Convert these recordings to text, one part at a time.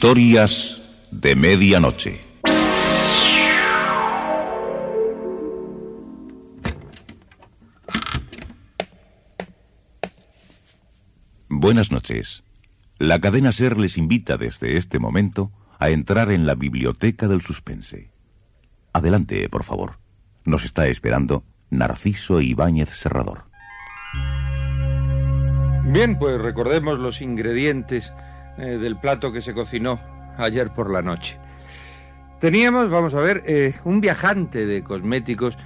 Historias de medianoche. Buenas noches. La cadena Ser les invita desde este momento a entrar en la biblioteca del suspense. Adelante, por favor. Nos está esperando Narciso Ibáñez Serrador. Bien, pues recordemos los ingredientes eh, del plato que se cocinó ayer por la noche. Teníamos, vamos a ver, eh, un viajante de cosméticos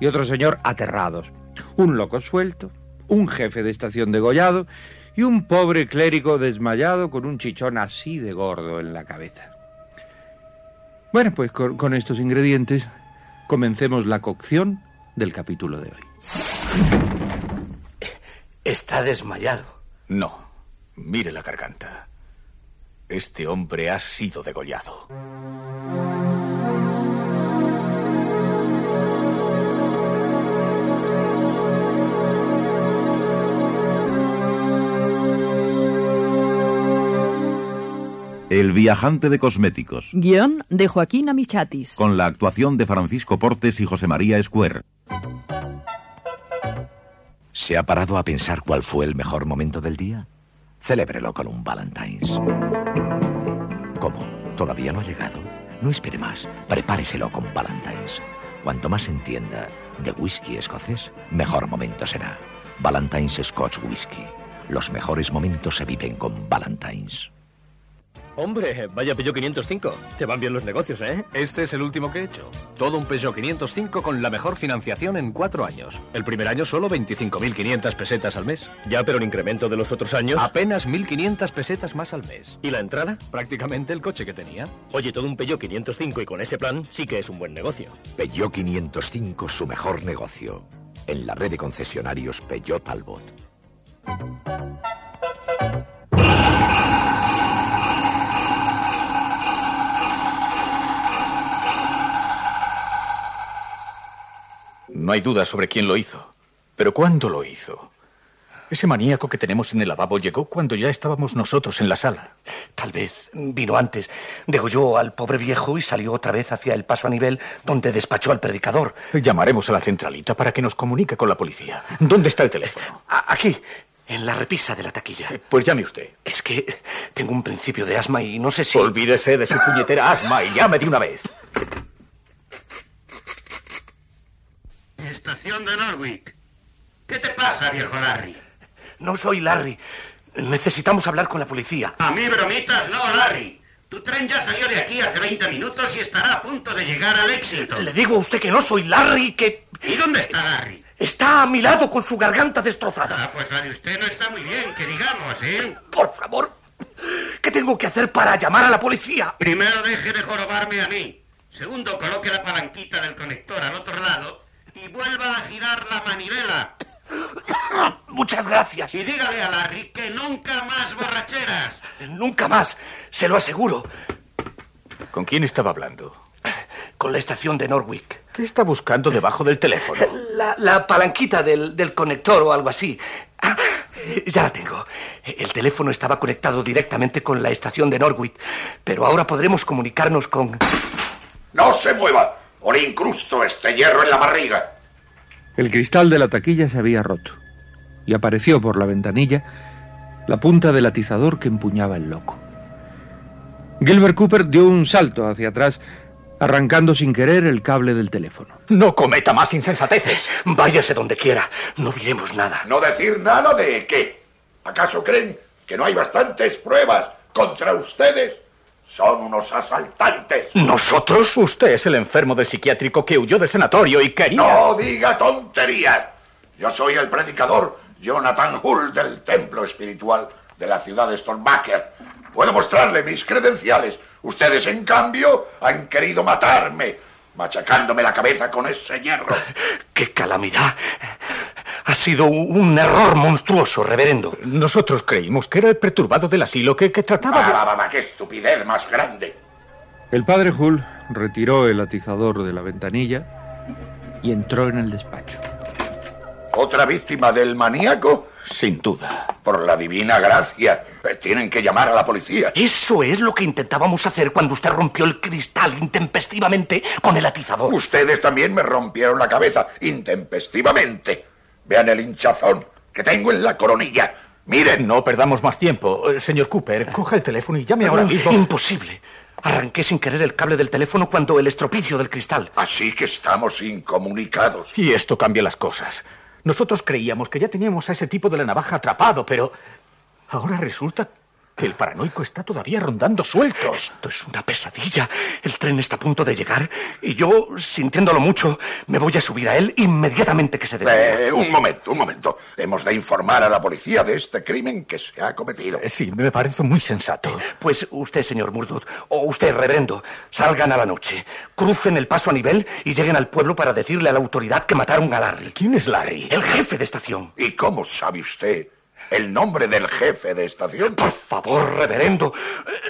y otro señor aterrados. Un loco suelto, un jefe de estación degollado y un pobre clérigo desmayado con un chichón así de gordo en la cabeza. Bueno, pues con, con estos ingredientes comencemos la cocción del capítulo de hoy. Está desmayado. No, mire la garganta. Este hombre ha sido degollado. El viajante de cosméticos. Guión de Joaquín Amichatis. Con la actuación de Francisco Portes y José María Escuer. ¿Se ha parado a pensar cuál fue el mejor momento del día? Celébrelo con un Valentine's. ¿Cómo? ¿Todavía no ha llegado? No espere más. Prepáreselo con Valentine's. Cuanto más entienda de whisky escocés, mejor momento será. Valentine's Scotch Whisky. Los mejores momentos se viven con Valentine's. Hombre, vaya Peugeot 505. Te van bien los negocios, ¿eh? Este es el último que he hecho. Todo un Peugeot 505 con la mejor financiación en cuatro años. El primer año solo 25.500 pesetas al mes. Ya, pero el incremento de los otros años... Apenas 1.500 pesetas más al mes. ¿Y la entrada? Prácticamente el coche que tenía. Oye, todo un Peugeot 505 y con ese plan sí que es un buen negocio. Peugeot 505, su mejor negocio. En la red de concesionarios Peugeot Talbot. No hay duda sobre quién lo hizo. Pero ¿cuándo lo hizo? Ese maníaco que tenemos en el lavabo llegó cuando ya estábamos nosotros en la sala. Tal vez vino antes. Degolló al pobre viejo y salió otra vez hacia el paso a nivel donde despachó al predicador. Llamaremos a la centralita para que nos comunique con la policía. ¿Dónde está el teléfono? Aquí, en la repisa de la taquilla. Pues llame usted. Es que tengo un principio de asma y no sé si... Olvídese de su puñetera asma y llame de una vez. Estación de Norwich. ¿Qué te pasa, viejo Larry? No soy Larry. Necesitamos hablar con la policía. A mí bromitas no, Larry. Tu tren ya salió de aquí hace 20 minutos y estará a punto de llegar al éxito. Le digo a usted que no soy Larry, que... ¿Y dónde está Larry? Está a mi lado con su garganta destrozada. Ah, pues la de usted no está muy bien, que digamos, ¿eh? Por favor, ¿qué tengo que hacer para llamar a la policía? Primero deje de jorobarme a mí. Segundo, coloque la palanquita del conector al otro lado y vuelva a girar la manivela. Muchas gracias. Y dígale a Larry que nunca más borracheras. Nunca más, se lo aseguro. ¿Con quién estaba hablando? Con la estación de Norwich. ¿Qué está buscando debajo del teléfono? La, la palanquita del, del conector o algo así. Ah, ya la tengo. El teléfono estaba conectado directamente con la estación de Norwich, pero ahora podremos comunicarnos con... ¡No se mueva! O le incrusto este hierro en la barriga. El cristal de la taquilla se había roto y apareció por la ventanilla la punta del atizador que empuñaba el loco. Gilbert Cooper dio un salto hacia atrás, arrancando sin querer el cable del teléfono. No cometa más insensateces. Váyase donde quiera, no diremos nada. ¿No decir nada de qué? ¿Acaso creen que no hay bastantes pruebas contra ustedes? Son unos asaltantes. ¿Nosotros? Usted es el enfermo del psiquiátrico que huyó del sanatorio y quería... No diga tonterías. Yo soy el predicador Jonathan Hull del templo espiritual de la ciudad de Stormbacker. Puedo mostrarle mis credenciales. Ustedes, en cambio, han querido matarme, machacándome la cabeza con ese hierro. ¡Qué calamidad! Ha sido un error monstruoso, reverendo. Nosotros creímos que era el perturbado del asilo que, que trataba de... Va, va, va, ¡Qué estupidez más grande! El padre Hull retiró el atizador de la ventanilla y entró en el despacho. ¿Otra víctima del maníaco? Sin duda. Por la divina gracia. Eh, Tienen que llamar a la policía. Eso es lo que intentábamos hacer cuando usted rompió el cristal intempestivamente con el atizador. Ustedes también me rompieron la cabeza intempestivamente. Vean el hinchazón que tengo en la coronilla. Miren. No perdamos más tiempo. Eh, Señor Cooper, coja el teléfono y llame ahora mismo. Imposible. Arranqué sin querer el cable del teléfono cuando el estropicio del cristal. Así que estamos incomunicados. Y esto cambia las cosas. Nosotros creíamos que ya teníamos a ese tipo de la navaja atrapado, pero ahora resulta el paranoico está todavía rondando suelto. Esto es una pesadilla. El tren está a punto de llegar y yo, sintiéndolo mucho, me voy a subir a él inmediatamente que se detenga. Eh, un momento, un momento. Hemos de informar a la policía de este crimen que se ha cometido. Eh, Sí, me parece muy sensato. Pues usted, señor Murdoch, o usted, reverendo, salgan a la noche, crucen el paso a nivel y lleguen al pueblo para decirle a la autoridad que mataron a Larry. ¿Quién es Larry? El jefe de estación. ¿Y cómo sabe usted el nombre del jefe de estación? Por favor, reverendo,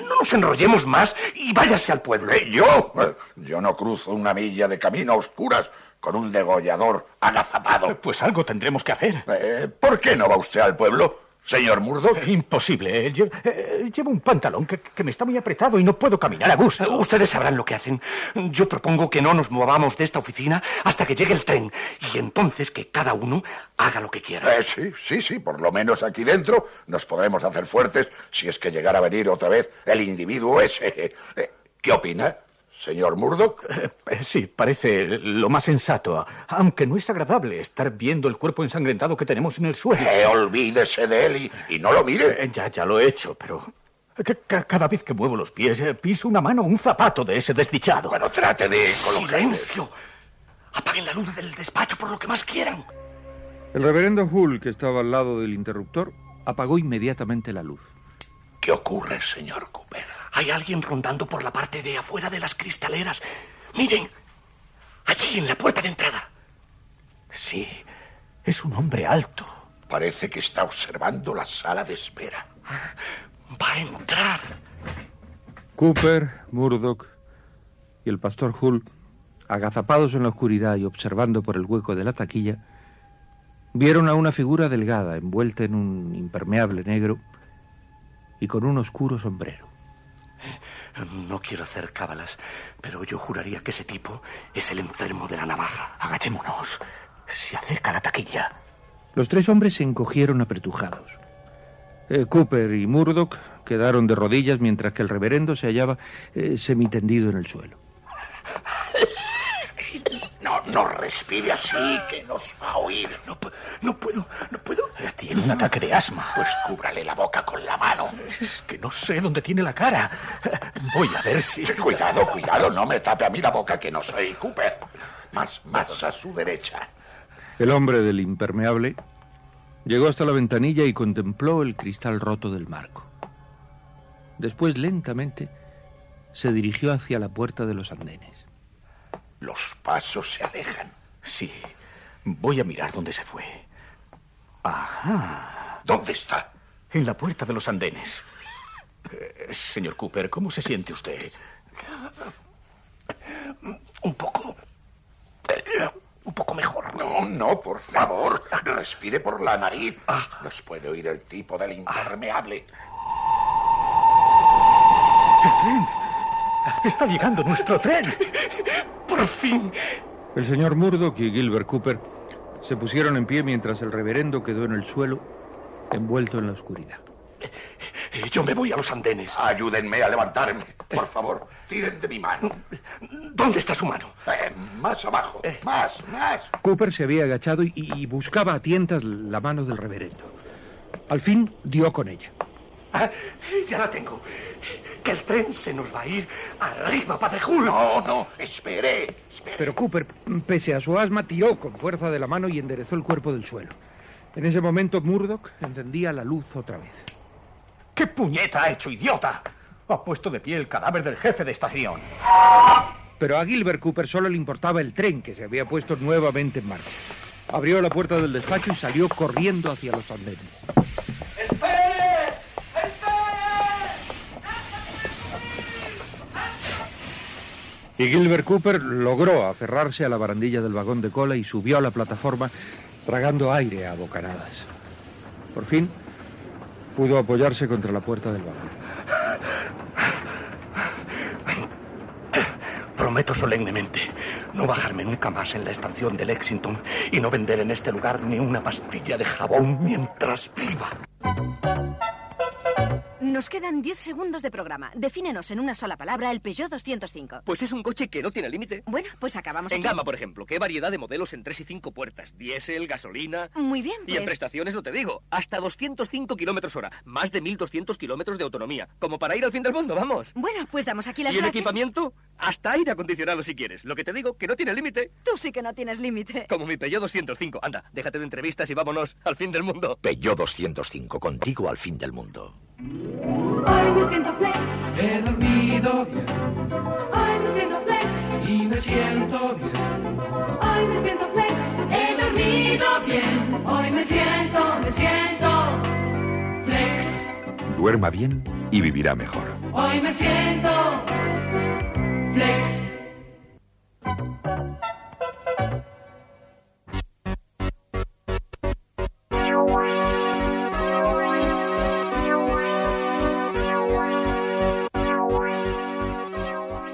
no nos enrollemos más y váyase al pueblo. ¿Eh, ¿Yo? Eh, Yo no cruzo una milla de camino a oscuras con un degollador agazapado. Pues algo tendremos que hacer. Eh, ¿Por qué no va usted al pueblo, señor Murdoch? Imposible. eh, lle- eh, Llevo un pantalón que, que me está muy apretado y no puedo caminar a gusto. Eh, Ustedes sabrán lo que hacen. Yo propongo que no nos movamos de esta oficina hasta que llegue el tren y entonces que cada uno haga lo que quiera. Eh, sí, sí, sí, por lo menos aquí dentro nos podremos hacer fuertes si es que llegara a venir otra vez el individuo ese. ¿Qué opina, señor Murdoch? Eh, Sí, parece lo más sensato, aunque no es agradable estar viendo el cuerpo ensangrentado que tenemos en el suelo. Eh, olvídese de él y, y no lo mire. Eh, Ya, ya lo he hecho, pero ca- cada vez que muevo los pies eh, piso una mano o un zapato de ese desdichado. Bueno, trate de colocar... ¡Silencio! Apaguen la luz del despacho por lo que más quieran. El reverendo Hull, que estaba al lado del interruptor, apagó inmediatamente la luz. ¿Qué ocurre, señor Cooper? Hay alguien rondando por la parte de afuera de las cristaleras. Miren, allí en la puerta de entrada. Sí, es un hombre alto. Parece que está observando la sala de espera. Va a entrar. Cooper, Murdoch y el pastor Hull, agazapados en la oscuridad y observando por el hueco de la taquilla, vieron a una figura delgada envuelta en un impermeable negro y con un oscuro sombrero. No quiero hacer cábalas, pero yo juraría que ese tipo es el enfermo de la navaja. Agachémonos. Se acerca la taquilla. Los tres hombres se encogieron apretujados. Eh, Cooper y Murdoch quedaron de rodillas mientras que el reverendo se hallaba eh, semitendido en el suelo. No, no respire así, que nos va a oír. No, no puedo, no puedo. Tiene un ataque de asma. Pues cúbrale la boca con la mano. Es que no sé dónde tiene la cara. Voy a ver si... Cuidado, cuidado, no me tape a mí la boca, que no soy Cooper. Más, más a su derecha. El hombre del impermeable llegó hasta la ventanilla y contempló el cristal roto del marco. Después, lentamente, se dirigió hacia la puerta de los andenes. Los pasos se alejan. Sí, voy a mirar dónde se fue. Ajá. ¿Dónde está? En la puerta de los andenes. Eh, señor Cooper, ¿cómo se siente usted? Un poco. eh, Un poco mejor. No, no, por favor. Respire por la nariz. Nos puede oír el tipo del impermeable. ¡El tren! ¡Está llegando nuestro tren! Por fin. El señor Murdoch y Gilbert Cooper se pusieron en pie mientras el reverendo quedó en el suelo, envuelto en la oscuridad. Eh, Yo me voy a los andenes. Ayúdenme a levantarme. Por favor, tiren de mi mano. ¿Dónde está su mano? Eh, más abajo. Más, más. Cooper se había agachado y, y buscaba a tientas la mano del reverendo. Al fin dio con ella. Ah, ya la tengo. Que el tren se nos va a ir arriba, Padre Hull. No, no, espere, espere. Pero Cooper, pese a su asma, tiró con fuerza de la mano y enderezó el cuerpo del suelo. En ese momento Murdoch encendía la luz otra vez. ¿Qué puñeta ha hecho, idiota? Ha puesto de pie el cadáver del jefe de estación. Pero a Gilbert Cooper solo le importaba el tren que se había puesto nuevamente en marcha. Abrió la puerta del despacho y salió corriendo hacia los andenes. Y Gilbert Cooper logró aferrarse a la barandilla del vagón de cola y subió a la plataforma tragando aire a bocanadas. Por fin pudo apoyarse contra la puerta del vagón. Prometo solemnemente no bajarme nunca más en la estación de Lexington y no vender en este lugar ni una pastilla de jabón mientras viva. Nos quedan 10 segundos de programa. Defínenos en una sola palabra el Peugeot 205. Pues es un coche que no tiene límite. Bueno, pues acabamos En aquí. gama, por ejemplo, ¿qué variedad de modelos en 3 y 5 puertas? Diésel, gasolina... Muy bien, Y en pues- prestaciones no te digo. Hasta 205 kilómetros hora. Más de 1.200 kilómetros de autonomía. Como para ir al fin del mundo, vamos. Bueno, pues damos aquí las ¿Y el gracias. equipamiento? Hasta aire acondicionado si quieres. Lo que te digo, que no tiene límite. Tú sí que no tienes límite. Como mi Peugeot 205. Anda, déjate de entrevistas y vámonos al fin del mundo. Peugeot 205, contigo al fin del mundo. Hoy me siento flex. He dormido bien. Hoy me siento flex. Y me siento bien. Hoy me siento flex. He dormido bien. Hoy me siento, me siento flex. Duerma bien y vivirá mejor. Hoy me siento flex.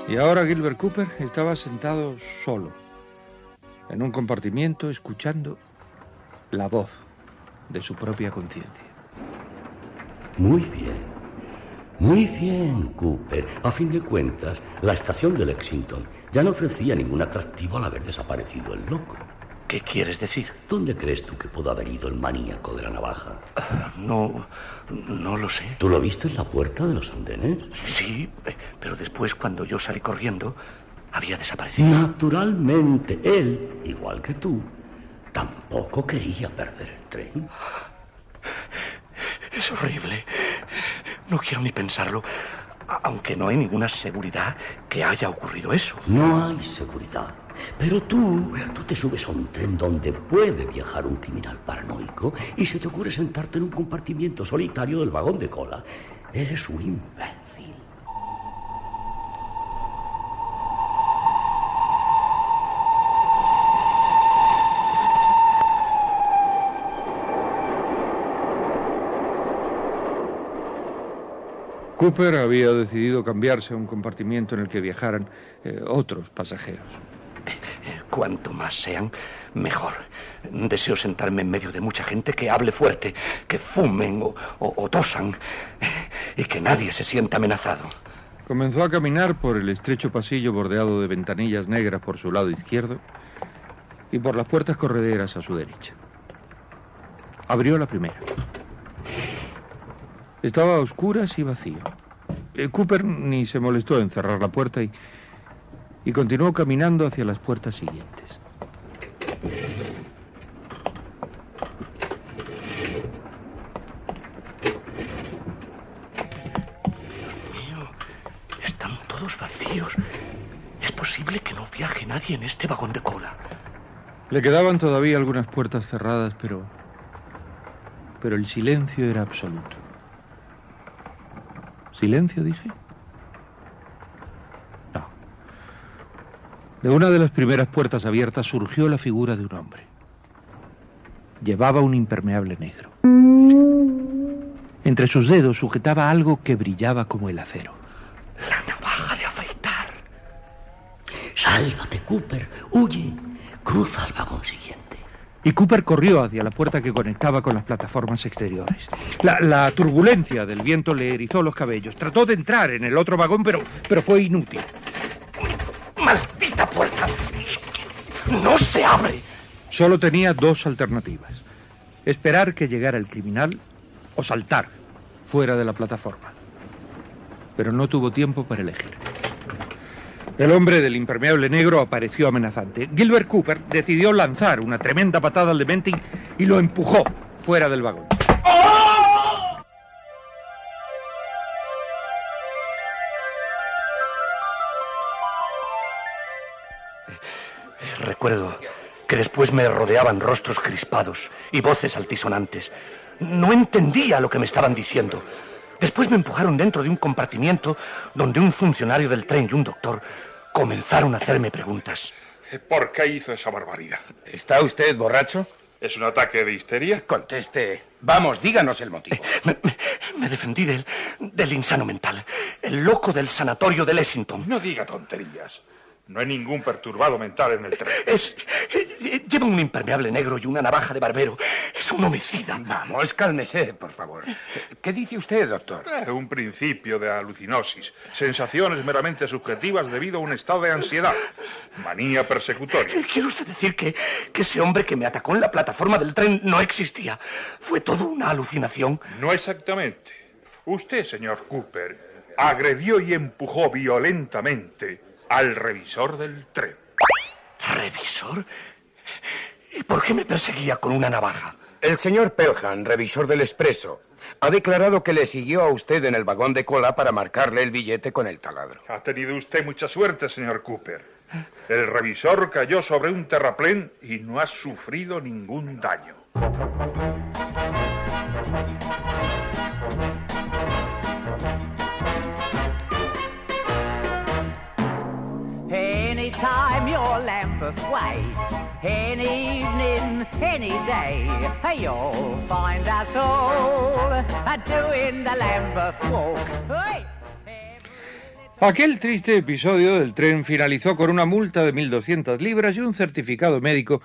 Y ahora Gilbert Cooper estaba sentado solo, en un compartimiento, escuchando la voz de su propia conciencia. Muy bien. Muy bien, Cooper. A fin de cuentas, la estación de Lexington ya no ofrecía ningún atractivo al haber desaparecido el loco. ¿Qué quieres decir? ¿Dónde crees tú que pudo haber ido el maníaco de la navaja? No, no lo sé. ¿Tú lo viste en la puerta de los andenes? Sí, pero después cuando yo salí corriendo, había desaparecido. Naturalmente, él, igual que tú, tampoco quería perder el tren. Es horrible. No quiero ni pensarlo. Aunque no hay ninguna seguridad que haya ocurrido eso. No hay seguridad. Pero tú, tú te subes a un tren donde puede viajar un criminal paranoico y se te ocurre sentarte en un compartimiento solitario del vagón de cola. Eres un imbécil. Cooper había decidido cambiarse a un compartimiento en el que viajaran eh, otros pasajeros. Cuanto más sean, mejor. Deseo sentarme en medio de mucha gente que hable fuerte, que fumen o, tosan y que nadie se sienta amenazado. Comenzó a caminar por el estrecho pasillo bordeado de ventanillas negras por su lado izquierdo y por las puertas correderas a su derecha. Abrió la primera. Estaba a oscuras y vacío. Eh, Cooper ni se molestó en cerrar la puerta y, y continuó caminando hacia las puertas siguientes. Están todos vacíos. Es posible que no viaje nadie en este vagón de cola. Le quedaban todavía algunas puertas cerradas, pero. Pero el silencio era absoluto. ¿Silencio, dije? De una de las primeras puertas abiertas surgió la figura de un hombre. Llevaba un impermeable negro. Entre sus dedos sujetaba algo que brillaba como el acero. Navaja de afeitar. Sálvate, Cooper. Huye. Cruza al vagón siguiente. Y Cooper corrió hacia la puerta que conectaba con las plataformas exteriores. La, la turbulencia del viento le erizó los cabellos. Trató de entrar en el otro vagón, pero, pero fue inútil. ¡No se abre! Solo tenía dos alternativas. Esperar que llegara el criminal o saltar fuera de la plataforma. Pero no tuvo tiempo para elegir. El hombre del impermeable negro apareció amenazante. Gilbert Cooper decidió lanzar una tremenda patada al demente y- y lo empujó fuera del vagón. Recuerdo que después me rodeaban rostros crispados y voces altisonantes. No entendía lo que me estaban diciendo. Después me empujaron dentro de un compartimiento donde un funcionario del tren y un doctor comenzaron a hacerme preguntas. ¿Por qué hizo esa barbaridad? ¿Está usted borracho? ¿Es un ataque de histeria? Conteste. Vamos, díganos el motivo. Me, me- me defendí del, del insano mental, el loco del sanatorio de Lexington. No diga tonterías. No hay ningún perturbado mental en el tren. Es. eh, Lleva un impermeable negro y una navaja de barbero. Es un homicida. Vamos, cálmese, por favor. ¿Qué dice usted, doctor? Eh, un principio de alucinosis. Sensaciones meramente subjetivas debido a un estado de ansiedad. Manía persecutoria. ¿Quiere usted decir que, que ese hombre que me atacó en la plataforma del tren no existía? ¿Fue todo una alucinación? No exactamente. Usted, señor Cooper, agredió y empujó violentamente al revisor del tren. ¿Revisor? ¿Y por qué me perseguía con una navaja? El señor Pelham, revisor del expreso, ha declarado que le siguió a usted en el vagón de cola para marcarle el billete con el taladro. Ha tenido usted mucha suerte, señor Cooper. El revisor cayó sobre un terraplén y no ha sufrido ningún daño. Lambeth Way, any evening, any day, you'll find us all doing the Lambeth Walk. Hey! Aquel triste episodio del tren finalizó con una multa de 1.200 libras y un certificado médico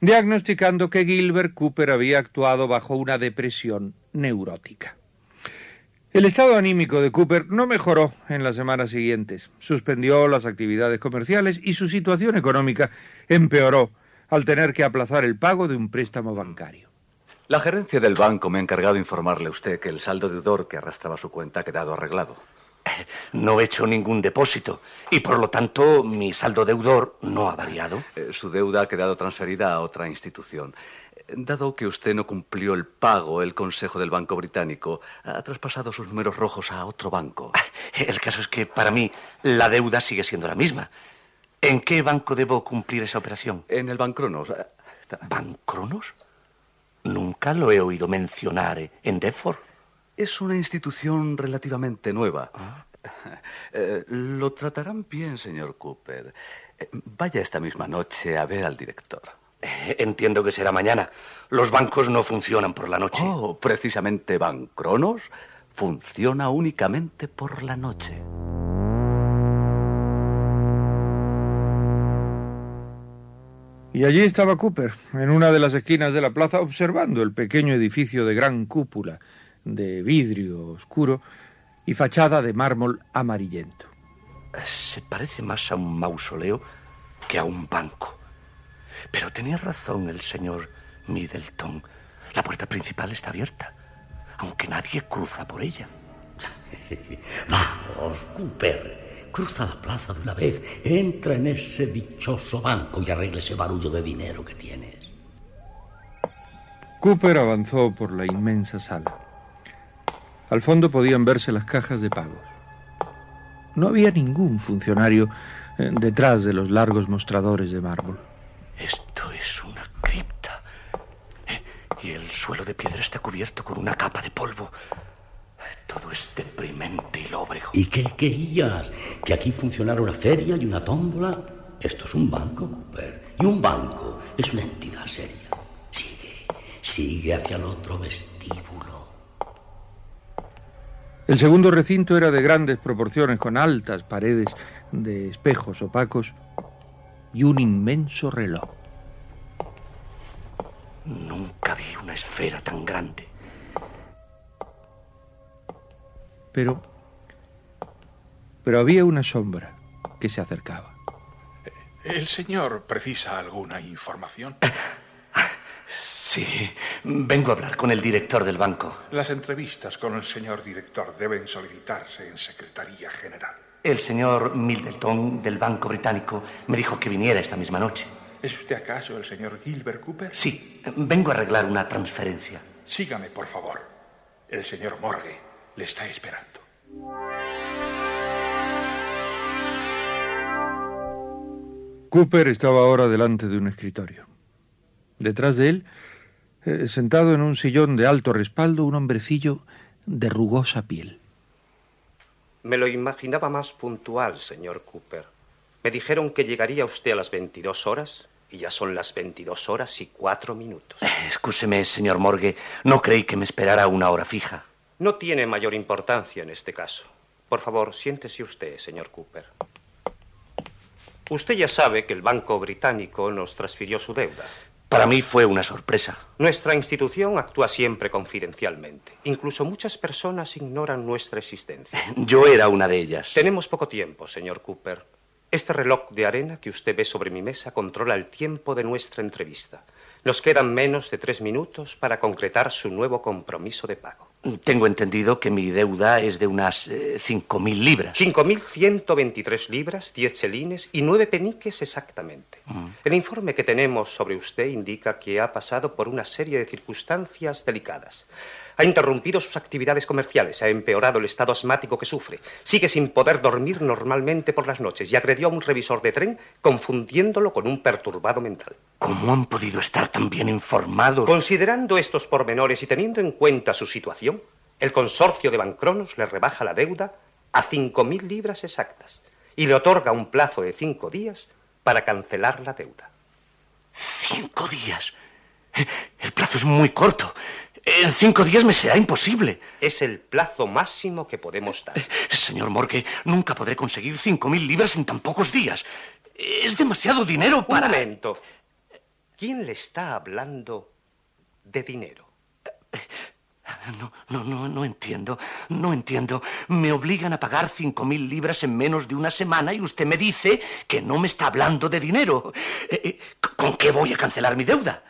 diagnosticando que Gilbert Cooper había actuado bajo una depresión neurótica. El estado anímico de Cooper no mejoró en las semanas siguientes. Suspendió las actividades comerciales y su situación económica empeoró al tener que aplazar el pago de un préstamo bancario. La gerencia del banco me ha encargado informarle a usted que el saldo deudor que arrastraba su cuenta ha quedado arreglado. No he hecho ningún depósito y por lo tanto mi saldo deudor no ha variado. Eh, Su deuda ha quedado transferida a otra institución. Dado que usted no cumplió el pago, el Consejo del Banco Británico ha traspasado sus números rojos a otro banco. El caso es que para mí la deuda sigue siendo la misma. ¿En qué banco debo cumplir esa operación? En el Bancronos. ¿Bancronos? Nunca lo he oído mencionar en Deford. Es una institución relativamente nueva. Eh, lo tratarán bien, señor Cooper. Eh, Vaya esta misma noche a ver al director. Entiendo que será mañana. Los bancos no funcionan por la noche. Oh, precisamente Bancronos funciona únicamente por la noche. Y allí estaba Cooper, en una de las esquinas de la plaza, observando el pequeño edificio de gran cúpula, de vidrio oscuro y fachada de mármol amarillento. Se parece más a un mausoleo que a un banco. Pero tenía razón el señor Middleton. La puerta principal está abierta, aunque nadie cruza por ella. Vamos, Cooper. Cruza la plaza de una vez, entra en ese dichoso banco y arregla ese barullo de dinero que tienes. Cooper avanzó por la inmensa sala. Al fondo podían verse las cajas de pagos. No había ningún funcionario eh, detrás de los largos mostradores de mármol. Esto es una cripta. Eh, Y el suelo de piedra está cubierto con una capa de polvo. Todo es deprimente y lóbrego. ¿Y qué querías? ¿Que aquí funcionara una feria y una tómbola? Esto es un banco, Cooper. Y un banco es una entidad seria. Sigue, sigue hacia el otro vestíbulo. El segundo recinto era de grandes proporciones, con altas paredes de espejos opacos y un inmenso reloj. Nunca vi una esfera tan grande. Pero. Pero había una sombra que se acercaba. ¿El señor precisa alguna información? Sí, vengo a hablar con el director del banco. Las entrevistas con el señor director deben solicitarse en Secretaría General. El señor Middleton del Banco Británico me dijo que viniera esta misma noche. ¿Es usted acaso el señor Gilbert Cooper? Sí, vengo a arreglar una transferencia. Sígame, por favor. El señor Morgue le está esperando. Cooper estaba ahora delante de un escritorio. Detrás de él, eh, sentado en un sillón de alto respaldo, un hombrecillo de rugosa piel. Me lo imaginaba más puntual, señor Cooper. Me dijeron que llegaría usted a las 22 horas y ya son las 22 horas y cuatro minutos. Escúcheme, señor Morgue, no creí que me esperara una hora fija. No tiene mayor importancia en este caso. Por favor, siéntese usted, señor Cooper. Usted ya sabe que el Banco Británico nos transfirió su deuda. Para mí fue una sorpresa. Nuestra institución actúa siempre confidencialmente. Incluso muchas personas ignoran nuestra existencia. Yo era una de ellas. Tenemos poco tiempo, señor Cooper. Este reloj de arena que usted ve sobre mi mesa controla el tiempo de nuestra entrevista. Nos quedan menos de tres minutos para concretar su nuevo compromiso de pago. Tengo entendido que mi deuda es de unas eh, cinco mil libras. 5.123 libras, 10 chelines y nueve peniques exactamente. Mm. El informe que tenemos sobre usted indica que ha pasado por una serie de circunstancias delicadas. Ha interrumpido sus actividades comerciales, ha empeorado el estado asmático que sufre, sigue sin poder dormir normalmente por las noches y agredió a un revisor de tren confundiéndolo con un perturbado mental. ¿Cómo han podido estar tan bien informados? Considerando estos pormenores y teniendo en cuenta su situación, el consorcio de Bancronos le rebaja la deuda a 5.000 libras exactas y le otorga un plazo de cinco días para cancelar la deuda. ¿Cinco días? El plazo es muy corto. En cinco días me será imposible. Es el plazo máximo que podemos dar. Señor Morgue, nunca podré conseguir cinco mil libras en tan pocos días. Es demasiado dinero para... Un momento. ¿Quién le está hablando de dinero? No, no, no, no entiendo. No entiendo. Me obligan a pagar cinco mil libras en menos de una semana y usted me dice que no me está hablando de dinero. Eh, eh, ¿Con qué voy a cancelar mi deuda?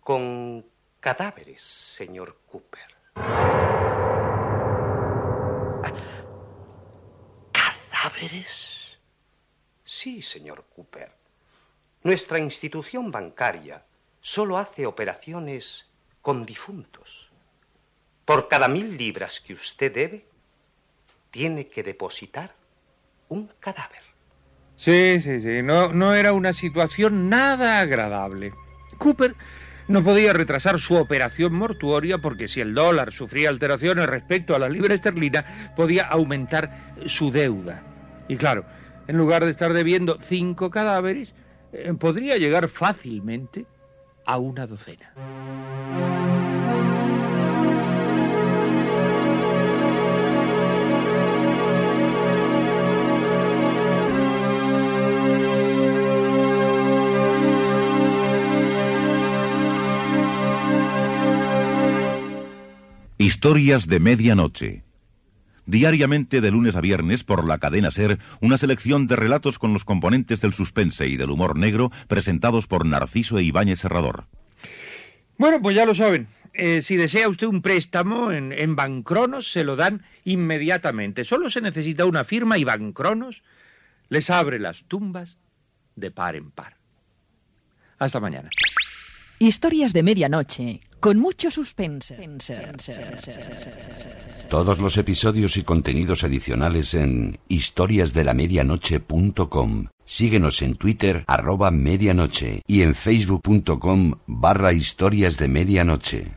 Con cadáveres, señor Cooper. ¿Cadáveres? Sí, señor Cooper. Nuestra institución bancaria solo hace operaciones con difuntos. Por cada mil libras que usted debe, tiene que depositar un cadáver. Sí, sí, sí. No, no era una situación nada agradable. Cooper no podía retrasar su operación mortuoria porque si el dólar sufría alteraciones respecto a la libra esterlina, podía aumentar su deuda. Y claro, en lugar de estar debiendo cinco cadáveres, eh, podría llegar fácilmente a una docena. Historias de medianoche. Diariamente de lunes a viernes por la cadena Ser, una selección de relatos con los componentes del suspense y del humor negro presentados por Narciso e Ibáñez Serrador. Bueno, pues ya lo saben. Eh, si desea usted un préstamo en, en Bancronos, se lo dan inmediatamente. Solo se necesita una firma y Bancronos les abre las tumbas de par en par. Hasta mañana. Historias de medianoche, con mucho suspense. Todos los episodios y contenidos adicionales en historiasdelamedianoche.com. Síguenos en Twitter arroba medianoche y en facebook.com barra historias de medianoche.